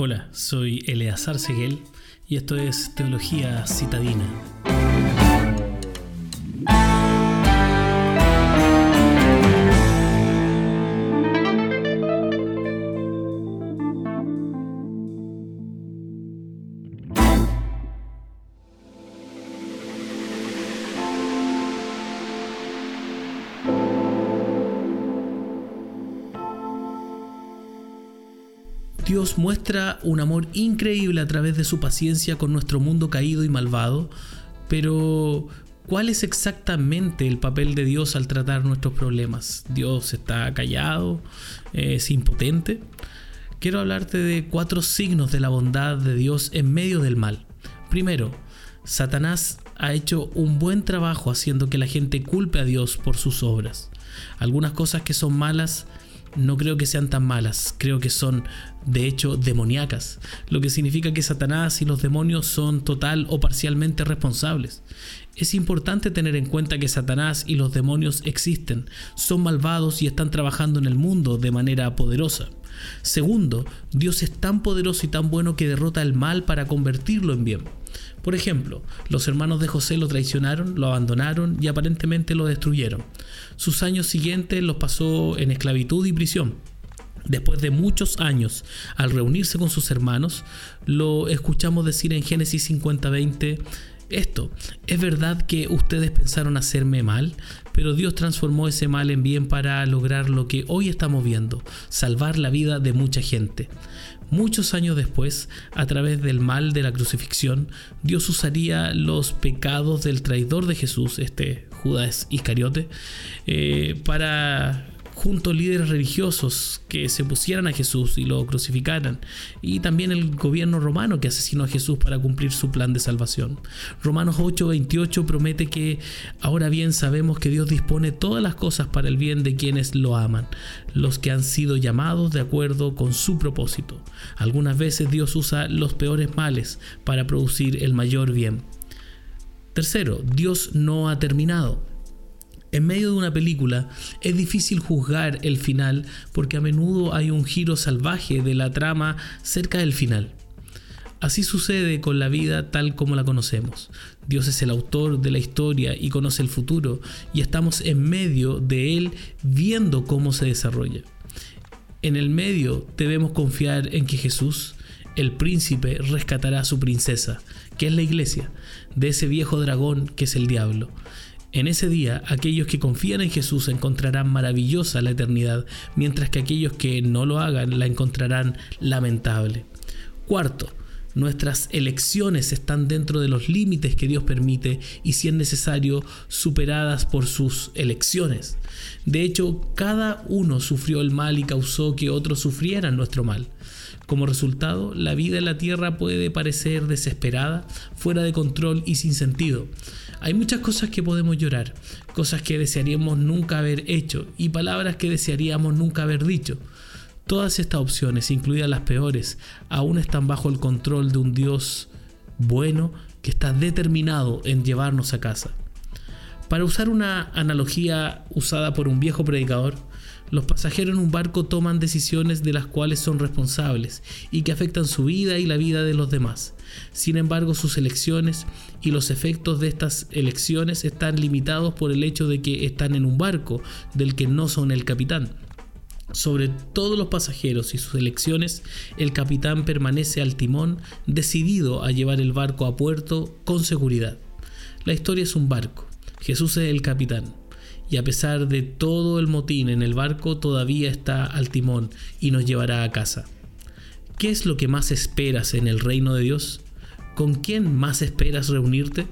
Hola, soy Eleazar Seguel y esto es Teología Citadina. Dios muestra un amor increíble a través de su paciencia con nuestro mundo caído y malvado, pero ¿cuál es exactamente el papel de Dios al tratar nuestros problemas? ¿Dios está callado? ¿Es impotente? Quiero hablarte de cuatro signos de la bondad de Dios en medio del mal. Primero, Satanás ha hecho un buen trabajo haciendo que la gente culpe a Dios por sus obras. Algunas cosas que son malas no creo que sean tan malas, creo que son de hecho demoníacas, lo que significa que Satanás y los demonios son total o parcialmente responsables. Es importante tener en cuenta que Satanás y los demonios existen, son malvados y están trabajando en el mundo de manera poderosa. Segundo, Dios es tan poderoso y tan bueno que derrota el mal para convertirlo en bien. Por ejemplo, los hermanos de José lo traicionaron, lo abandonaron y aparentemente lo destruyeron. Sus años siguientes los pasó en esclavitud y prisión. Después de muchos años, al reunirse con sus hermanos, lo escuchamos decir en Génesis 50:20, esto, es verdad que ustedes pensaron hacerme mal, pero Dios transformó ese mal en bien para lograr lo que hoy estamos viendo, salvar la vida de mucha gente. Muchos años después, a través del mal de la crucifixión, Dios usaría los pecados del traidor de Jesús, este Judas Iscariote, eh, para junto líderes religiosos que se pusieran a Jesús y lo crucificaran, y también el gobierno romano que asesinó a Jesús para cumplir su plan de salvación. Romanos 8:28 promete que ahora bien sabemos que Dios dispone todas las cosas para el bien de quienes lo aman, los que han sido llamados de acuerdo con su propósito. Algunas veces Dios usa los peores males para producir el mayor bien. Tercero, Dios no ha terminado. En medio de una película es difícil juzgar el final porque a menudo hay un giro salvaje de la trama cerca del final. Así sucede con la vida tal como la conocemos. Dios es el autor de la historia y conoce el futuro y estamos en medio de él viendo cómo se desarrolla. En el medio debemos confiar en que Jesús, el príncipe, rescatará a su princesa, que es la iglesia, de ese viejo dragón que es el diablo. En ese día, aquellos que confían en Jesús encontrarán maravillosa la eternidad, mientras que aquellos que no lo hagan la encontrarán lamentable. Cuarto, nuestras elecciones están dentro de los límites que Dios permite y si es necesario superadas por sus elecciones. De hecho, cada uno sufrió el mal y causó que otros sufrieran nuestro mal. Como resultado, la vida en la tierra puede parecer desesperada, fuera de control y sin sentido. Hay muchas cosas que podemos llorar, cosas que desearíamos nunca haber hecho y palabras que desearíamos nunca haber dicho. Todas estas opciones, incluidas las peores, aún están bajo el control de un Dios bueno que está determinado en llevarnos a casa. Para usar una analogía usada por un viejo predicador, los pasajeros en un barco toman decisiones de las cuales son responsables y que afectan su vida y la vida de los demás. Sin embargo, sus elecciones y los efectos de estas elecciones están limitados por el hecho de que están en un barco del que no son el capitán. Sobre todos los pasajeros y sus elecciones, el capitán permanece al timón, decidido a llevar el barco a puerto con seguridad. La historia es un barco. Jesús es el capitán y a pesar de todo el motín en el barco todavía está al timón y nos llevará a casa. ¿Qué es lo que más esperas en el reino de Dios? ¿Con quién más esperas reunirte?